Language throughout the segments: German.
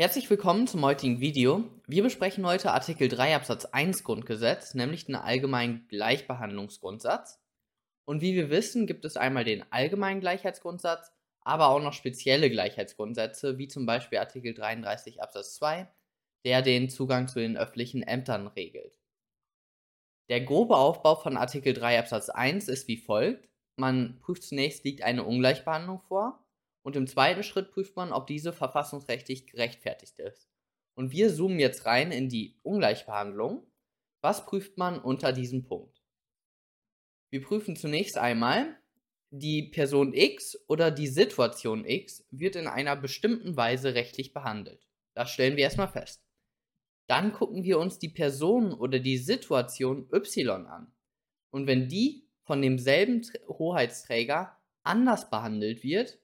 Herzlich willkommen zum heutigen Video. Wir besprechen heute Artikel 3 Absatz 1 Grundgesetz, nämlich den allgemeinen Gleichbehandlungsgrundsatz. Und wie wir wissen, gibt es einmal den allgemeinen Gleichheitsgrundsatz, aber auch noch spezielle Gleichheitsgrundsätze, wie zum Beispiel Artikel 33 Absatz 2, der den Zugang zu den öffentlichen Ämtern regelt. Der grobe Aufbau von Artikel 3 Absatz 1 ist wie folgt. Man prüft zunächst, liegt eine Ungleichbehandlung vor und im zweiten Schritt prüft man, ob diese verfassungsrechtlich gerechtfertigt ist. Und wir zoomen jetzt rein in die Ungleichbehandlung. Was prüft man unter diesem Punkt? Wir prüfen zunächst einmal, die Person X oder die Situation X wird in einer bestimmten Weise rechtlich behandelt. Das stellen wir erstmal fest. Dann gucken wir uns die Person oder die Situation Y an. Und wenn die von demselben Hoheitsträger anders behandelt wird,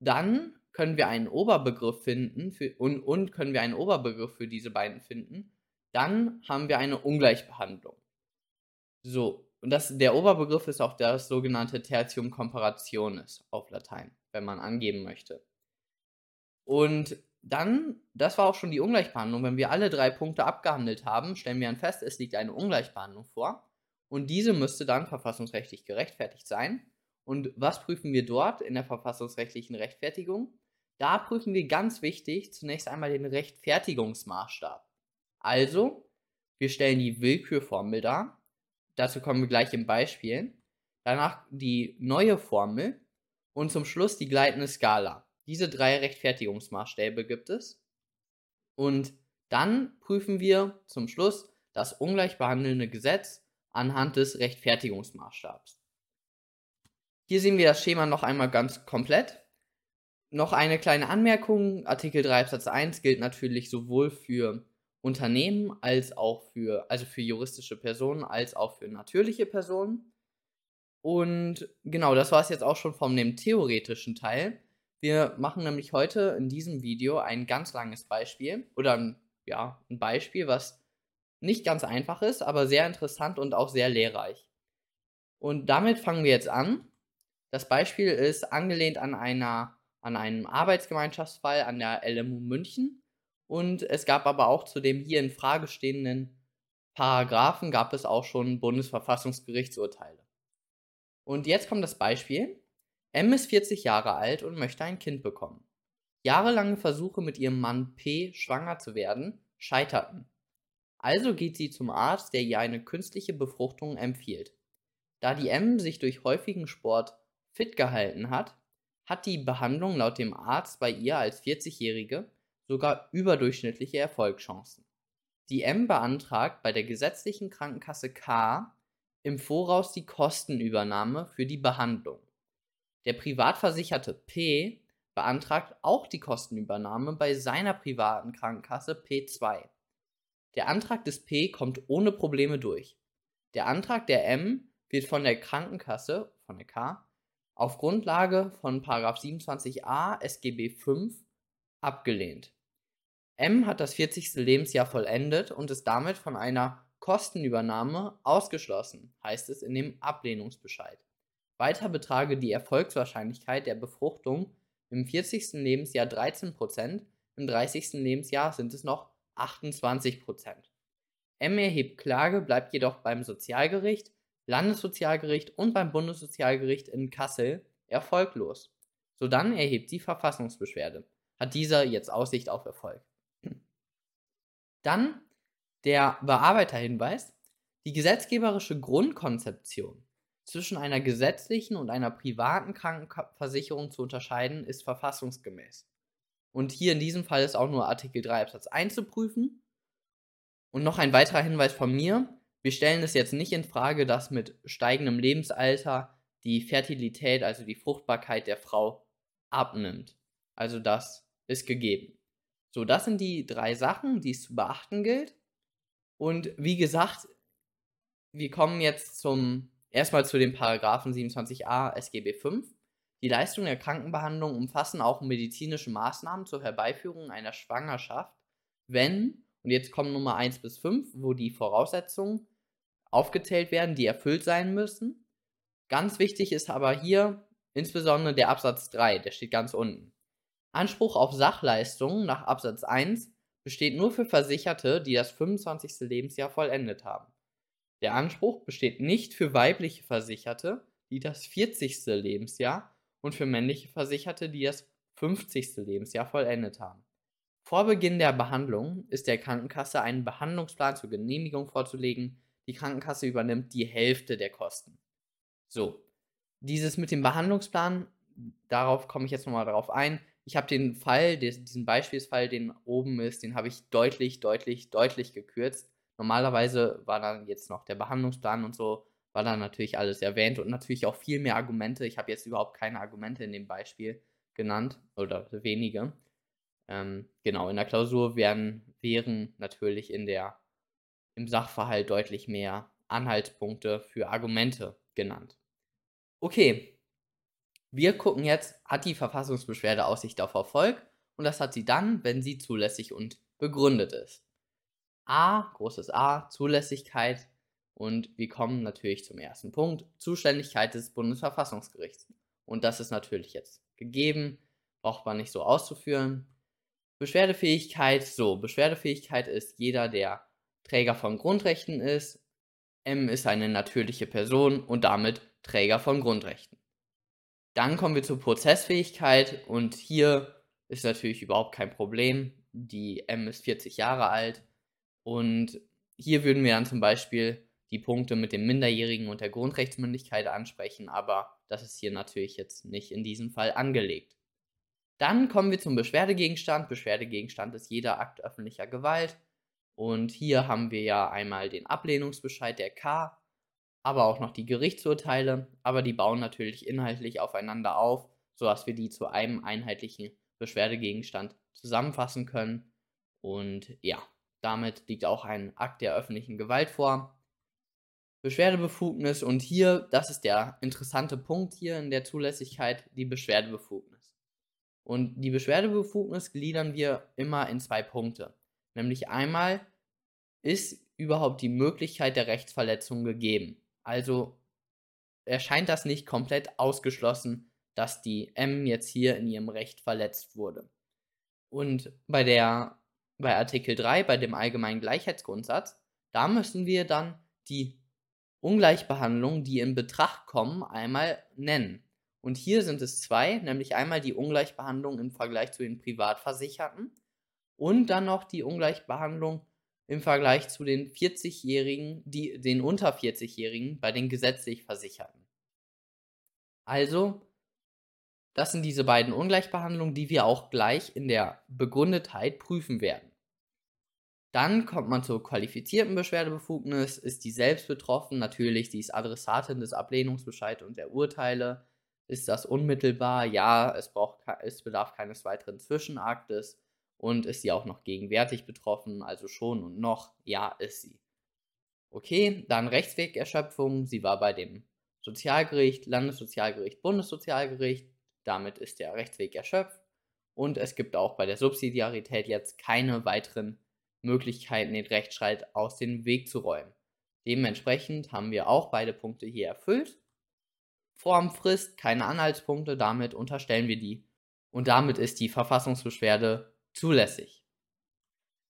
dann können wir einen Oberbegriff finden für, und, und können wir einen Oberbegriff für diese beiden finden. Dann haben wir eine Ungleichbehandlung. So, und das, der Oberbegriff ist auch das sogenannte Tertium comparationis auf Latein, wenn man angeben möchte. Und dann, das war auch schon die Ungleichbehandlung. Wenn wir alle drei Punkte abgehandelt haben, stellen wir dann fest, es liegt eine Ungleichbehandlung vor. Und diese müsste dann verfassungsrechtlich gerechtfertigt sein. Und was prüfen wir dort in der verfassungsrechtlichen Rechtfertigung? Da prüfen wir ganz wichtig zunächst einmal den Rechtfertigungsmaßstab. Also, wir stellen die Willkürformel dar. Dazu kommen wir gleich im Beispiel. Danach die neue Formel und zum Schluss die gleitende Skala. Diese drei Rechtfertigungsmaßstäbe gibt es. Und dann prüfen wir zum Schluss das ungleich behandelnde Gesetz anhand des Rechtfertigungsmaßstabs. Hier sehen wir das Schema noch einmal ganz komplett. Noch eine kleine Anmerkung. Artikel 3 Absatz 1 gilt natürlich sowohl für Unternehmen als auch für, also für juristische Personen als auch für natürliche Personen. Und genau, das war es jetzt auch schon von dem theoretischen Teil. Wir machen nämlich heute in diesem Video ein ganz langes Beispiel oder ein, ja, ein Beispiel, was nicht ganz einfach ist, aber sehr interessant und auch sehr lehrreich. Und damit fangen wir jetzt an. Das Beispiel ist angelehnt an, einer, an einem Arbeitsgemeinschaftsfall an der LMU München. Und es gab aber auch zu dem hier in Frage stehenden Paragraphen gab es auch schon Bundesverfassungsgerichtsurteile. Und jetzt kommt das Beispiel. M ist 40 Jahre alt und möchte ein Kind bekommen. Jahrelange Versuche mit ihrem Mann P schwanger zu werden scheiterten. Also geht sie zum Arzt, der ihr eine künstliche Befruchtung empfiehlt. Da die M sich durch häufigen Sport fit gehalten hat, hat die Behandlung laut dem Arzt bei ihr als 40-Jährige sogar überdurchschnittliche Erfolgschancen. Die M beantragt bei der gesetzlichen Krankenkasse K im Voraus die Kostenübernahme für die Behandlung. Der Privatversicherte P beantragt auch die Kostenübernahme bei seiner privaten Krankenkasse P2. Der Antrag des P kommt ohne Probleme durch. Der Antrag der M wird von der Krankenkasse, von der K, auf Grundlage von 27a SGB V abgelehnt. M hat das 40. Lebensjahr vollendet und ist damit von einer Kostenübernahme ausgeschlossen, heißt es in dem Ablehnungsbescheid. Weiter betrage die Erfolgswahrscheinlichkeit der Befruchtung im 40. Lebensjahr 13%, im 30. Lebensjahr sind es noch 28%. M erhebt Klage, bleibt jedoch beim Sozialgericht Landessozialgericht und beim Bundessozialgericht in Kassel erfolglos. Sodann erhebt sie Verfassungsbeschwerde. Hat dieser jetzt Aussicht auf Erfolg. Dann der Bearbeiterhinweis. Die gesetzgeberische Grundkonzeption zwischen einer gesetzlichen und einer privaten Krankenversicherung zu unterscheiden, ist verfassungsgemäß. Und hier in diesem Fall ist auch nur Artikel 3 Absatz 1 zu prüfen. Und noch ein weiterer Hinweis von mir. Wir stellen es jetzt nicht in Frage, dass mit steigendem Lebensalter die Fertilität, also die Fruchtbarkeit der Frau abnimmt. Also das ist gegeben. So, das sind die drei Sachen, die es zu beachten gilt. Und wie gesagt, wir kommen jetzt zum erstmal zu den Paragraphen 27a SGB V. Die Leistungen der Krankenbehandlung umfassen auch medizinische Maßnahmen zur Herbeiführung einer Schwangerschaft, wenn und jetzt kommen Nummer 1 bis 5, wo die Voraussetzungen aufgezählt werden, die erfüllt sein müssen. Ganz wichtig ist aber hier insbesondere der Absatz 3, der steht ganz unten. Anspruch auf Sachleistungen nach Absatz 1 besteht nur für Versicherte, die das 25. Lebensjahr vollendet haben. Der Anspruch besteht nicht für weibliche Versicherte, die das 40. Lebensjahr und für männliche Versicherte, die das 50. Lebensjahr vollendet haben. Vor Beginn der Behandlung ist der Krankenkasse einen Behandlungsplan zur Genehmigung vorzulegen. Die Krankenkasse übernimmt die Hälfte der Kosten. So, dieses mit dem Behandlungsplan, darauf komme ich jetzt nochmal darauf ein. Ich habe den Fall, diesen Beispielsfall, den oben ist, den habe ich deutlich, deutlich, deutlich gekürzt. Normalerweise war dann jetzt noch der Behandlungsplan und so, war dann natürlich alles erwähnt und natürlich auch viel mehr Argumente. Ich habe jetzt überhaupt keine Argumente in dem Beispiel genannt oder wenige. Ähm, genau, in der Klausur werden, wären natürlich in der, im Sachverhalt deutlich mehr Anhaltspunkte für Argumente genannt. Okay, wir gucken jetzt, hat die Verfassungsbeschwerde Aussicht auf Erfolg und das hat sie dann, wenn sie zulässig und begründet ist. A, großes A, Zulässigkeit und wir kommen natürlich zum ersten Punkt, Zuständigkeit des Bundesverfassungsgerichts. Und das ist natürlich jetzt gegeben, braucht man nicht so auszuführen. Beschwerdefähigkeit, so, Beschwerdefähigkeit ist jeder, der Träger von Grundrechten ist. M ist eine natürliche Person und damit Träger von Grundrechten. Dann kommen wir zur Prozessfähigkeit und hier ist natürlich überhaupt kein Problem. Die M ist 40 Jahre alt und hier würden wir dann zum Beispiel die Punkte mit dem Minderjährigen und der Grundrechtsmündigkeit ansprechen, aber das ist hier natürlich jetzt nicht in diesem Fall angelegt. Dann kommen wir zum Beschwerdegegenstand. Beschwerdegegenstand ist jeder Akt öffentlicher Gewalt. Und hier haben wir ja einmal den Ablehnungsbescheid der K, aber auch noch die Gerichtsurteile, aber die bauen natürlich inhaltlich aufeinander auf, sodass wir die zu einem einheitlichen Beschwerdegegenstand zusammenfassen können. Und ja, damit liegt auch ein Akt der öffentlichen Gewalt vor. Beschwerdebefugnis und hier, das ist der interessante Punkt hier in der Zulässigkeit, die Beschwerdebefugnis. Und die Beschwerdebefugnis gliedern wir immer in zwei Punkte. Nämlich einmal, ist überhaupt die Möglichkeit der Rechtsverletzung gegeben? Also erscheint das nicht komplett ausgeschlossen, dass die M jetzt hier in ihrem Recht verletzt wurde. Und bei der bei Artikel 3, bei dem allgemeinen Gleichheitsgrundsatz, da müssen wir dann die Ungleichbehandlung, die in Betracht kommen, einmal nennen. Und hier sind es zwei, nämlich einmal die Ungleichbehandlung im Vergleich zu den Privatversicherten und dann noch die Ungleichbehandlung im Vergleich zu den 40-Jährigen, die den unter 40-Jährigen bei den gesetzlich Versicherten. Also, das sind diese beiden Ungleichbehandlungen, die wir auch gleich in der Begründetheit prüfen werden. Dann kommt man zur qualifizierten Beschwerdebefugnis. Ist die selbst betroffen? Natürlich, die ist Adressatin des Ablehnungsbescheids und der Urteile. Ist das unmittelbar? Ja, es, braucht, es bedarf keines weiteren Zwischenaktes. Und ist sie auch noch gegenwärtig betroffen? Also schon und noch? Ja, ist sie. Okay, dann Rechtswegerschöpfung. Sie war bei dem Sozialgericht, Landessozialgericht, Bundessozialgericht. Damit ist der Rechtsweg erschöpft. Und es gibt auch bei der Subsidiarität jetzt keine weiteren Möglichkeiten, den Rechtsstreit aus dem Weg zu räumen. Dementsprechend haben wir auch beide Punkte hier erfüllt. Formfrist, keine Anhaltspunkte, damit unterstellen wir die. Und damit ist die Verfassungsbeschwerde zulässig.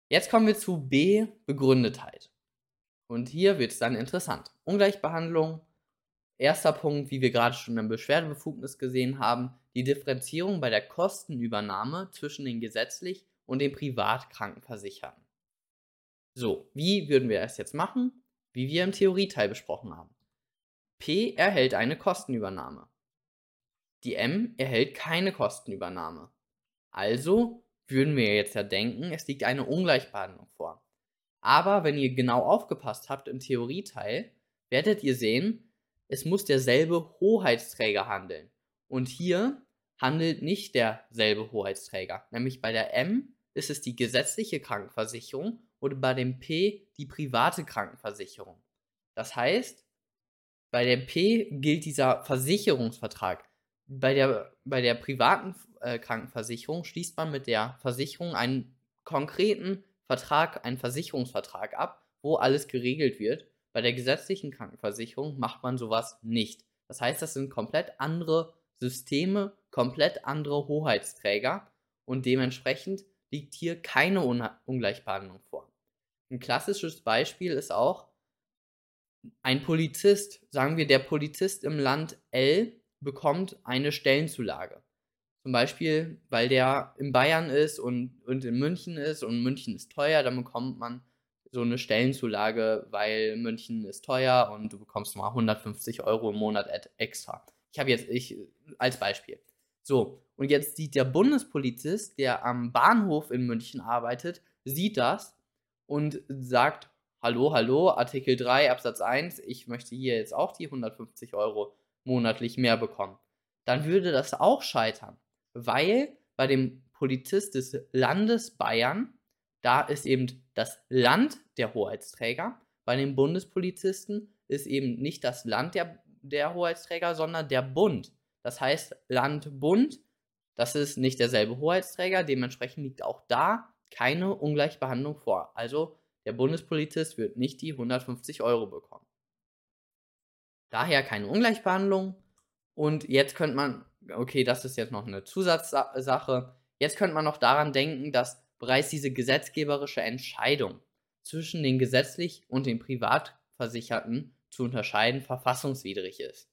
Jetzt kommen wir zu B, Begründetheit. Und hier wird es dann interessant. Ungleichbehandlung. Erster Punkt, wie wir gerade schon im Beschwerdebefugnis gesehen haben, die Differenzierung bei der Kostenübernahme zwischen den gesetzlich und den Privatkrankenversicherten. So, wie würden wir es jetzt machen? Wie wir im Theorieteil besprochen haben. P erhält eine Kostenübernahme. Die M erhält keine Kostenübernahme. Also würden wir jetzt ja denken, es liegt eine Ungleichbehandlung vor. Aber wenn ihr genau aufgepasst habt im Theorieteil, werdet ihr sehen, es muss derselbe Hoheitsträger handeln. Und hier handelt nicht derselbe Hoheitsträger. Nämlich bei der M ist es die gesetzliche Krankenversicherung oder bei dem P die private Krankenversicherung. Das heißt, bei der P gilt dieser Versicherungsvertrag. Bei der, bei der privaten äh, Krankenversicherung schließt man mit der Versicherung einen konkreten Vertrag, einen Versicherungsvertrag ab, wo alles geregelt wird. Bei der gesetzlichen Krankenversicherung macht man sowas nicht. Das heißt, das sind komplett andere Systeme, komplett andere Hoheitsträger und dementsprechend liegt hier keine Ungleichbehandlung vor. Ein klassisches Beispiel ist auch ein Polizist, sagen wir, der Polizist im Land L bekommt eine Stellenzulage. Zum Beispiel, weil der in Bayern ist und, und in München ist und München ist teuer, dann bekommt man so eine Stellenzulage, weil München ist teuer und du bekommst mal 150 Euro im Monat extra. Ich habe jetzt, ich, als Beispiel. So, und jetzt sieht der Bundespolizist, der am Bahnhof in München arbeitet, sieht das und sagt, hallo, hallo, Artikel 3 Absatz 1, ich möchte hier jetzt auch die 150 Euro monatlich mehr bekommen. Dann würde das auch scheitern, weil bei dem Polizist des Landes Bayern, da ist eben das Land der Hoheitsträger, bei den Bundespolizisten ist eben nicht das Land der, der Hoheitsträger, sondern der Bund. Das heißt, Land, Bund, das ist nicht derselbe Hoheitsträger, dementsprechend liegt auch da keine Ungleichbehandlung vor. Also der Bundespolizist wird nicht die 150 Euro bekommen. Daher keine Ungleichbehandlung. Und jetzt könnte man, okay, das ist jetzt noch eine Zusatzsache, jetzt könnte man noch daran denken, dass bereits diese gesetzgeberische Entscheidung zwischen den gesetzlich und den Privatversicherten zu unterscheiden verfassungswidrig ist.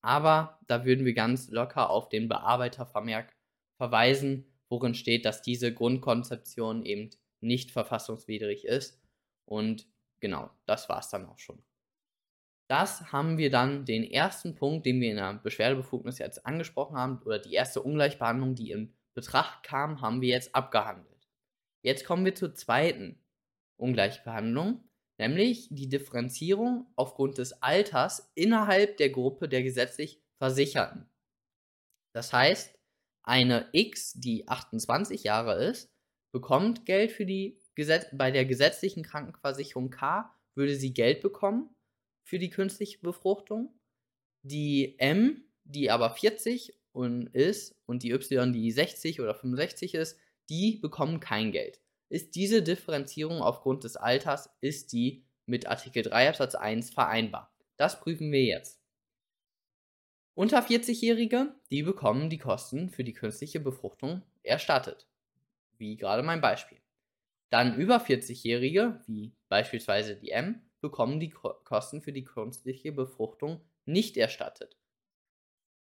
Aber da würden wir ganz locker auf den Bearbeitervermerk verweisen, worin steht, dass diese Grundkonzeption eben nicht verfassungswidrig ist. Und genau, das war es dann auch schon. Das haben wir dann den ersten Punkt, den wir in der Beschwerdebefugnis jetzt angesprochen haben, oder die erste Ungleichbehandlung, die in Betracht kam, haben wir jetzt abgehandelt. Jetzt kommen wir zur zweiten Ungleichbehandlung, nämlich die Differenzierung aufgrund des Alters innerhalb der Gruppe der gesetzlich Versicherten. Das heißt, eine X, die 28 Jahre ist, bekommt Geld für die Gesetz bei der gesetzlichen Krankenversicherung K würde sie Geld bekommen für die künstliche Befruchtung. Die M, die aber 40 und ist und die Y, die 60 oder 65 ist, die bekommen kein Geld. Ist diese Differenzierung aufgrund des Alters, ist die mit Artikel 3 Absatz 1 vereinbar? Das prüfen wir jetzt. Unter 40-Jährige, die bekommen die Kosten für die künstliche Befruchtung erstattet. Wie gerade mein Beispiel. Dann über 40-Jährige, wie beispielsweise die M, bekommen die Kosten für die künstliche Befruchtung nicht erstattet.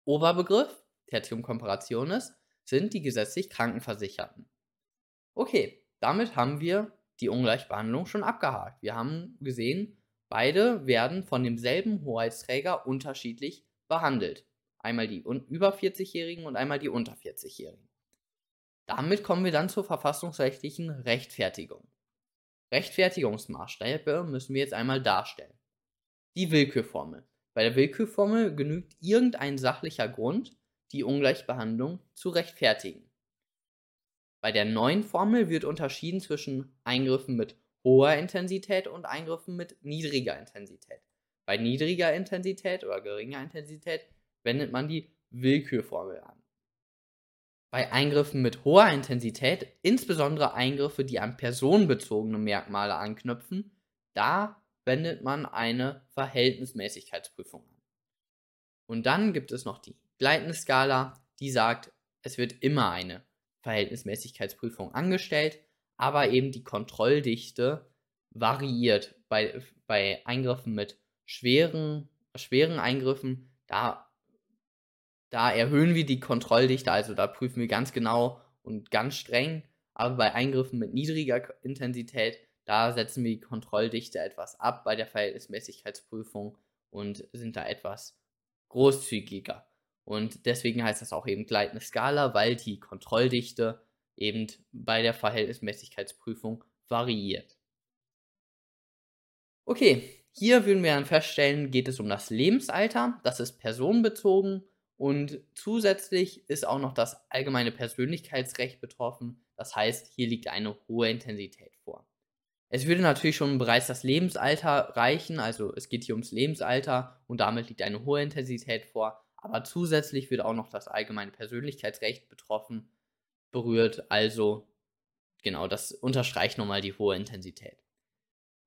Oberbegriff, Tertium comparationis, sind die gesetzlich Krankenversicherten. Okay, damit haben wir die Ungleichbehandlung schon abgehakt. Wir haben gesehen, beide werden von demselben Hoheitsträger unterschiedlich behandelt. Einmal die über 40-Jährigen und einmal die unter 40-Jährigen. Damit kommen wir dann zur verfassungsrechtlichen Rechtfertigung. Rechtfertigungsmaßstäbe müssen wir jetzt einmal darstellen. Die Willkürformel. Bei der Willkürformel genügt irgendein sachlicher Grund, die Ungleichbehandlung zu rechtfertigen. Bei der neuen Formel wird unterschieden zwischen Eingriffen mit hoher Intensität und Eingriffen mit niedriger Intensität. Bei niedriger Intensität oder geringer Intensität wendet man die Willkürformel an. Bei Eingriffen mit hoher Intensität, insbesondere Eingriffe, die an personenbezogene Merkmale anknüpfen, da wendet man eine Verhältnismäßigkeitsprüfung an. Und dann gibt es noch die gleitende Skala, die sagt, es wird immer eine Verhältnismäßigkeitsprüfung angestellt, aber eben die Kontrolldichte variiert. Bei, bei Eingriffen mit schweren, schweren Eingriffen, da da erhöhen wir die Kontrolldichte, also da prüfen wir ganz genau und ganz streng. Aber bei Eingriffen mit niedriger Intensität, da setzen wir die Kontrolldichte etwas ab bei der Verhältnismäßigkeitsprüfung und sind da etwas großzügiger. Und deswegen heißt das auch eben gleitende Skala, weil die Kontrolldichte eben bei der Verhältnismäßigkeitsprüfung variiert. Okay, hier würden wir dann feststellen, geht es um das Lebensalter, das ist personenbezogen und zusätzlich ist auch noch das allgemeine Persönlichkeitsrecht betroffen. Das heißt, hier liegt eine hohe Intensität vor. Es würde natürlich schon bereits das Lebensalter reichen, also es geht hier ums Lebensalter und damit liegt eine hohe Intensität vor. Aber zusätzlich wird auch noch das allgemeine Persönlichkeitsrecht betroffen, berührt. Also genau, das unterstreicht nochmal die hohe Intensität.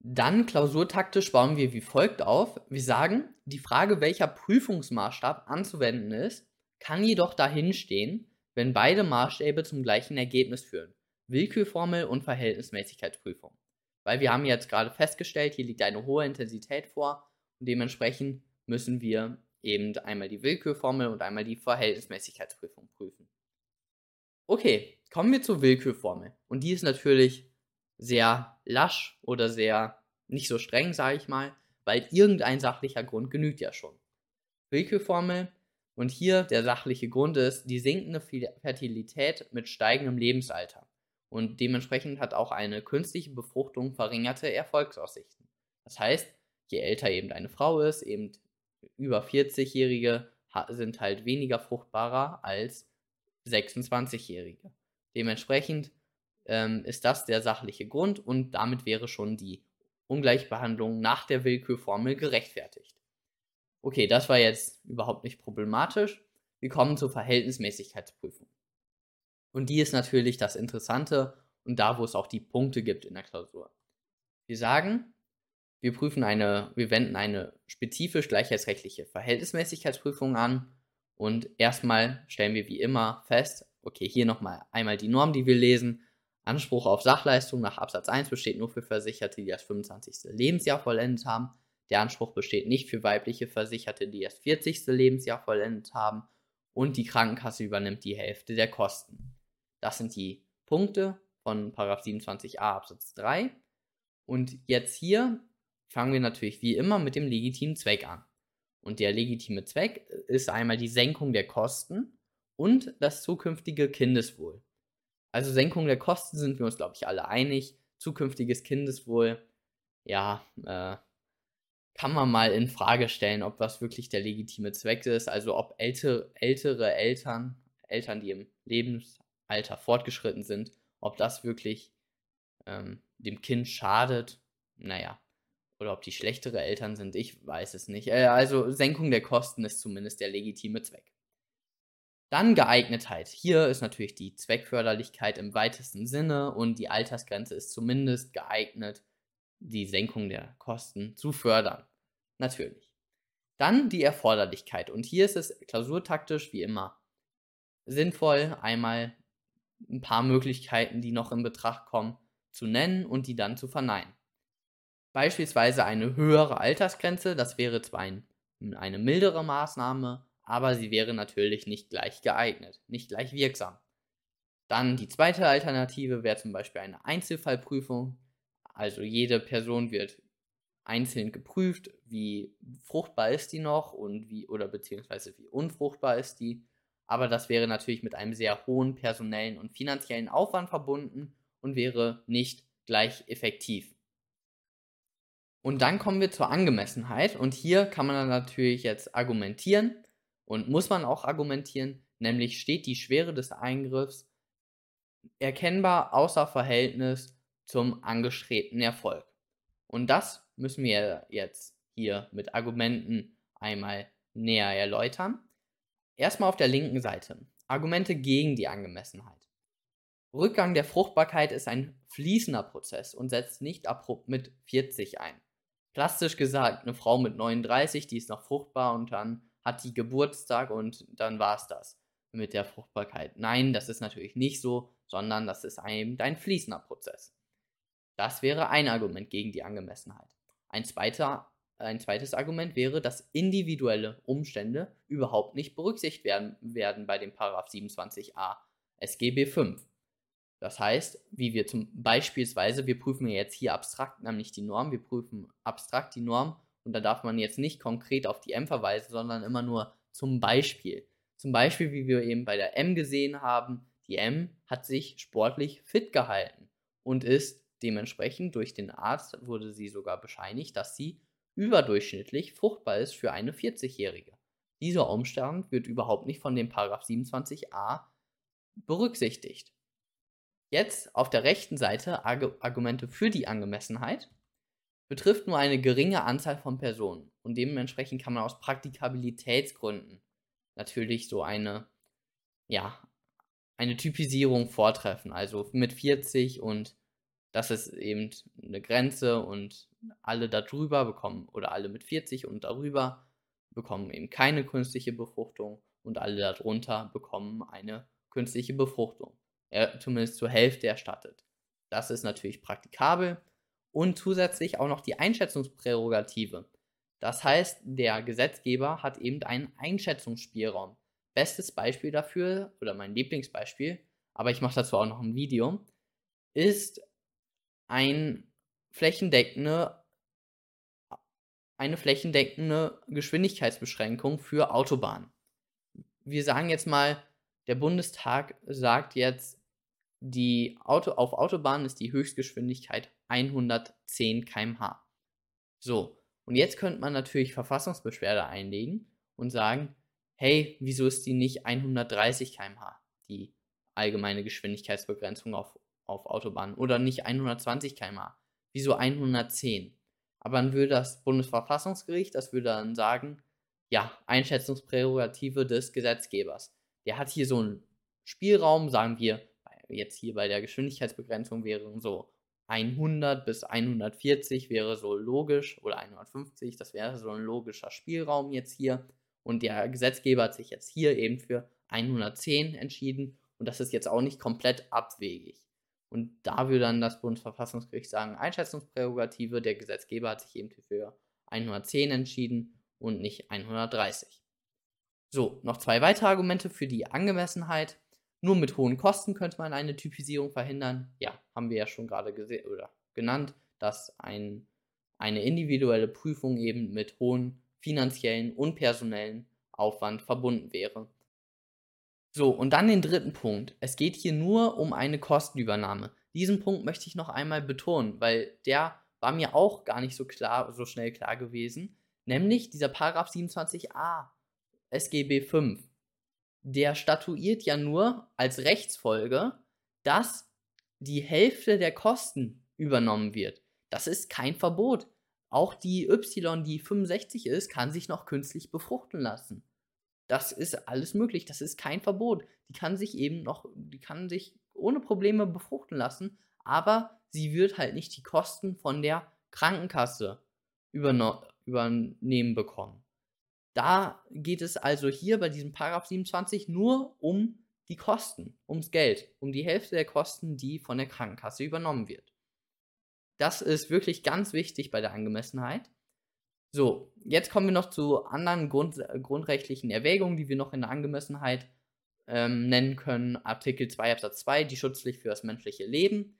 Dann klausurtaktisch bauen wir wie folgt auf. Wir sagen, die Frage, welcher Prüfungsmaßstab anzuwenden ist, kann jedoch dahin stehen, wenn beide Maßstäbe zum gleichen Ergebnis führen. Willkürformel und Verhältnismäßigkeitsprüfung. Weil wir haben jetzt gerade festgestellt, hier liegt eine hohe Intensität vor und dementsprechend müssen wir eben einmal die Willkürformel und einmal die Verhältnismäßigkeitsprüfung prüfen. Okay, kommen wir zur Willkürformel. Und die ist natürlich sehr lasch oder sehr nicht so streng, sage ich mal, weil irgendein sachlicher Grund genügt ja schon. Willkürformel und hier der sachliche Grund ist die sinkende Fertilität mit steigendem Lebensalter. Und dementsprechend hat auch eine künstliche Befruchtung verringerte Erfolgsaussichten. Das heißt, je älter eben eine Frau ist, eben über 40-Jährige sind halt weniger fruchtbarer als 26-Jährige. Dementsprechend ähm, ist das der sachliche Grund und damit wäre schon die Ungleichbehandlung nach der Willkürformel gerechtfertigt. Okay, das war jetzt überhaupt nicht problematisch. Wir kommen zur Verhältnismäßigkeitsprüfung. Und die ist natürlich das Interessante und da, wo es auch die Punkte gibt in der Klausur. Wir sagen, wir prüfen eine, wir wenden eine spezifisch gleichheitsrechtliche Verhältnismäßigkeitsprüfung an und erstmal stellen wir wie immer fest, okay, hier nochmal einmal die Norm, die wir lesen. Anspruch auf Sachleistung nach Absatz 1 besteht nur für Versicherte, die das 25. Lebensjahr vollendet haben. Der Anspruch besteht nicht für weibliche Versicherte, die das 40. Lebensjahr vollendet haben. Und die Krankenkasse übernimmt die Hälfte der Kosten. Das sind die Punkte von 27a Absatz 3. Und jetzt hier fangen wir natürlich wie immer mit dem legitimen Zweck an. Und der legitime Zweck ist einmal die Senkung der Kosten und das zukünftige Kindeswohl. Also Senkung der Kosten sind wir uns, glaube ich, alle einig. Zukünftiges Kindeswohl, ja, äh, kann man mal in Frage stellen, ob das wirklich der legitime Zweck ist. Also ob ältere, ältere Eltern, Eltern, die im Lebensalter fortgeschritten sind, ob das wirklich ähm, dem Kind schadet. Naja, oder ob die schlechtere Eltern sind, ich weiß es nicht. Äh, also Senkung der Kosten ist zumindest der legitime Zweck. Dann Geeignetheit. Hier ist natürlich die Zweckförderlichkeit im weitesten Sinne und die Altersgrenze ist zumindest geeignet, die Senkung der Kosten zu fördern. Natürlich. Dann die Erforderlichkeit. Und hier ist es klausurtaktisch wie immer sinnvoll, einmal ein paar Möglichkeiten, die noch in Betracht kommen, zu nennen und die dann zu verneinen. Beispielsweise eine höhere Altersgrenze, das wäre zwar ein, eine mildere Maßnahme, aber sie wäre natürlich nicht gleich geeignet, nicht gleich wirksam. Dann die zweite Alternative wäre zum Beispiel eine Einzelfallprüfung. Also jede Person wird einzeln geprüft, wie fruchtbar ist die noch und wie oder beziehungsweise wie unfruchtbar ist die. Aber das wäre natürlich mit einem sehr hohen personellen und finanziellen Aufwand verbunden und wäre nicht gleich effektiv. Und dann kommen wir zur Angemessenheit und hier kann man dann natürlich jetzt argumentieren und muss man auch argumentieren, nämlich steht die Schwere des Eingriffs erkennbar außer Verhältnis zum angestrebten Erfolg. Und das müssen wir jetzt hier mit Argumenten einmal näher erläutern. Erstmal auf der linken Seite. Argumente gegen die Angemessenheit. Rückgang der Fruchtbarkeit ist ein fließender Prozess und setzt nicht abrupt mit 40 ein plastisch gesagt, eine Frau mit 39, die ist noch fruchtbar und dann hat die Geburtstag und dann war es das mit der Fruchtbarkeit. Nein, das ist natürlich nicht so, sondern das ist eben ein fließender Prozess. Das wäre ein Argument gegen die Angemessenheit. Ein, zweiter, ein zweites Argument wäre, dass individuelle Umstände überhaupt nicht berücksichtigt werden, werden bei dem Paragraph 27a SGB 5. Das heißt, wie wir zum beispielsweise, wir prüfen jetzt hier abstrakt, nämlich die Norm, wir prüfen abstrakt die Norm und da darf man jetzt nicht konkret auf die M verweisen, sondern immer nur zum Beispiel. Zum Beispiel, wie wir eben bei der M gesehen haben, die M hat sich sportlich fit gehalten und ist dementsprechend durch den Arzt wurde sie sogar bescheinigt, dass sie überdurchschnittlich fruchtbar ist für eine 40-Jährige. Dieser Umstand wird überhaupt nicht von dem Paragraph 27a berücksichtigt. Jetzt auf der rechten Seite Argumente für die Angemessenheit betrifft nur eine geringe Anzahl von Personen und dementsprechend kann man aus Praktikabilitätsgründen natürlich so eine, ja, eine Typisierung vortreffen. Also mit 40 und das ist eben eine Grenze und alle darüber bekommen oder alle mit 40 und darüber bekommen eben keine künstliche Befruchtung und alle darunter bekommen eine künstliche Befruchtung. Er zumindest zur Hälfte erstattet. Das ist natürlich praktikabel und zusätzlich auch noch die Einschätzungsprärogative. Das heißt, der Gesetzgeber hat eben einen Einschätzungsspielraum. Bestes Beispiel dafür, oder mein Lieblingsbeispiel, aber ich mache dazu auch noch ein Video, ist ein flächendeckende, eine flächendeckende Geschwindigkeitsbeschränkung für Autobahnen. Wir sagen jetzt mal, der Bundestag sagt jetzt, die Auto, auf Autobahnen ist die Höchstgeschwindigkeit 110 km/h. So, und jetzt könnte man natürlich Verfassungsbeschwerde einlegen und sagen, hey, wieso ist die nicht 130 km/h, die allgemeine Geschwindigkeitsbegrenzung auf, auf Autobahnen, oder nicht 120 km/h, wieso 110? Aber dann würde das Bundesverfassungsgericht, das würde dann sagen, ja, Einschätzungsprärogative des Gesetzgebers. Der hat hier so einen Spielraum, sagen wir, jetzt hier bei der Geschwindigkeitsbegrenzung wären so 100 bis 140 wäre so logisch oder 150, das wäre so ein logischer Spielraum jetzt hier. Und der Gesetzgeber hat sich jetzt hier eben für 110 entschieden und das ist jetzt auch nicht komplett abwegig. Und da würde dann das Bundesverfassungsgericht sagen, Einschätzungsprärogative, der Gesetzgeber hat sich eben für 110 entschieden und nicht 130. So, noch zwei weitere Argumente für die Angemessenheit. Nur mit hohen Kosten könnte man eine Typisierung verhindern. Ja, haben wir ja schon gerade gesehen oder genannt, dass ein, eine individuelle Prüfung eben mit hohen finanziellen und personellen Aufwand verbunden wäre. So, und dann den dritten Punkt. Es geht hier nur um eine Kostenübernahme. Diesen Punkt möchte ich noch einmal betonen, weil der war mir auch gar nicht so klar, so schnell klar gewesen. Nämlich dieser Paragraph 27a SGB 5 der statuiert ja nur als Rechtsfolge, dass die Hälfte der Kosten übernommen wird. Das ist kein Verbot. Auch die Y, die 65 ist, kann sich noch künstlich befruchten lassen. Das ist alles möglich. Das ist kein Verbot. Die kann sich eben noch, die kann sich ohne Probleme befruchten lassen, aber sie wird halt nicht die Kosten von der Krankenkasse übernehmen bekommen. Da geht es also hier bei diesem Paragraph 27 nur um die Kosten, ums Geld, um die Hälfte der Kosten, die von der Krankenkasse übernommen wird. Das ist wirklich ganz wichtig bei der Angemessenheit. So, jetzt kommen wir noch zu anderen Grund, grundrechtlichen Erwägungen, die wir noch in der Angemessenheit ähm, nennen können. Artikel 2 Absatz 2, die Schutzpflicht für das menschliche Leben.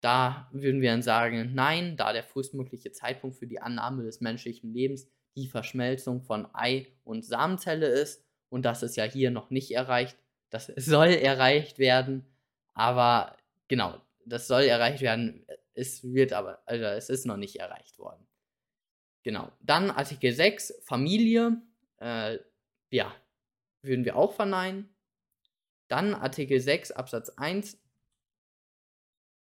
Da würden wir dann sagen, nein, da der frühestmögliche Zeitpunkt für die Annahme des menschlichen Lebens die Verschmelzung von Ei und Samenzelle ist. Und das ist ja hier noch nicht erreicht. Das soll erreicht werden. Aber genau, das soll erreicht werden. Es wird aber, also es ist noch nicht erreicht worden. Genau. Dann Artikel 6, Familie. Äh, ja, würden wir auch verneinen. Dann Artikel 6 Absatz 1.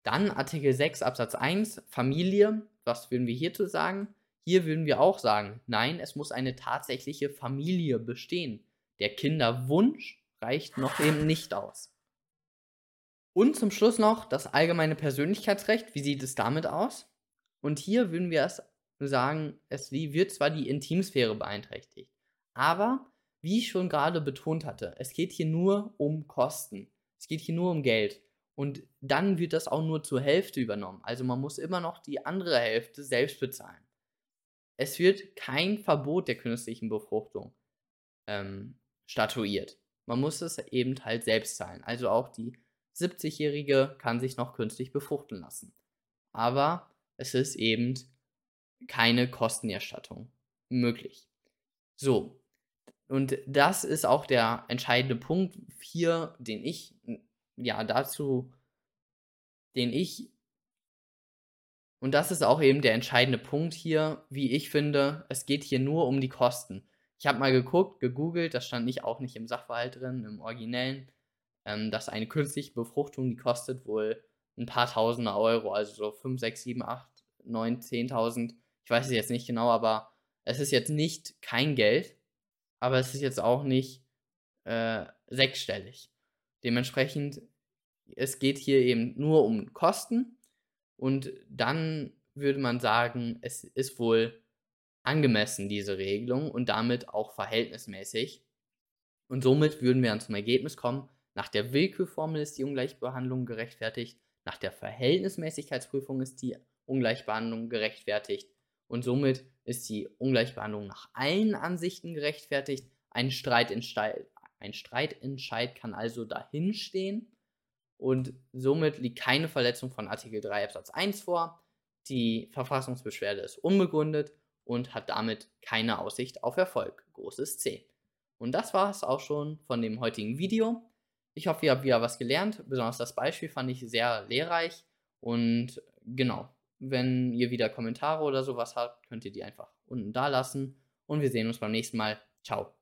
Dann Artikel 6 Absatz 1, Familie. Was würden wir hierzu sagen? Hier würden wir auch sagen, nein, es muss eine tatsächliche Familie bestehen. Der Kinderwunsch reicht noch eben nicht aus. Und zum Schluss noch das allgemeine Persönlichkeitsrecht. Wie sieht es damit aus? Und hier würden wir es sagen, es wird zwar die Intimsphäre beeinträchtigt, aber wie ich schon gerade betont hatte, es geht hier nur um Kosten. Es geht hier nur um Geld. Und dann wird das auch nur zur Hälfte übernommen. Also man muss immer noch die andere Hälfte selbst bezahlen es wird kein Verbot der künstlichen Befruchtung ähm, statuiert. Man muss es eben halt selbst zahlen. Also auch die 70-Jährige kann sich noch künstlich befruchten lassen. Aber es ist eben keine Kostenerstattung möglich. So. Und das ist auch der entscheidende Punkt hier, den ich, ja, dazu, den ich und das ist auch eben der entscheidende Punkt hier, wie ich finde. Es geht hier nur um die Kosten. Ich habe mal geguckt, gegoogelt, das stand nicht auch nicht im Sachverhalt drin, im Originellen, ähm, dass eine künstliche Befruchtung, die kostet wohl ein paar Tausende Euro, also so 5, 6, 7, 8, 9, 10.000. Ich weiß es jetzt nicht genau, aber es ist jetzt nicht kein Geld, aber es ist jetzt auch nicht äh, sechsstellig. Dementsprechend, es geht hier eben nur um Kosten und dann würde man sagen, es ist wohl angemessen, diese Regelung, und damit auch verhältnismäßig. Und somit würden wir dann zum Ergebnis kommen, nach der Willkürformel ist die Ungleichbehandlung gerechtfertigt, nach der Verhältnismäßigkeitsprüfung ist die Ungleichbehandlung gerechtfertigt und somit ist die Ungleichbehandlung nach allen Ansichten gerechtfertigt. Ein Streitentscheid, ein Streitentscheid kann also dahinstehen und somit liegt keine Verletzung von Artikel 3 Absatz 1 vor. Die Verfassungsbeschwerde ist unbegründet und hat damit keine Aussicht auf Erfolg. Großes C. Und das war es auch schon von dem heutigen Video. Ich hoffe, ihr habt wieder was gelernt. Besonders das Beispiel fand ich sehr lehrreich. Und genau, wenn ihr wieder Kommentare oder sowas habt, könnt ihr die einfach unten da lassen. Und wir sehen uns beim nächsten Mal. Ciao.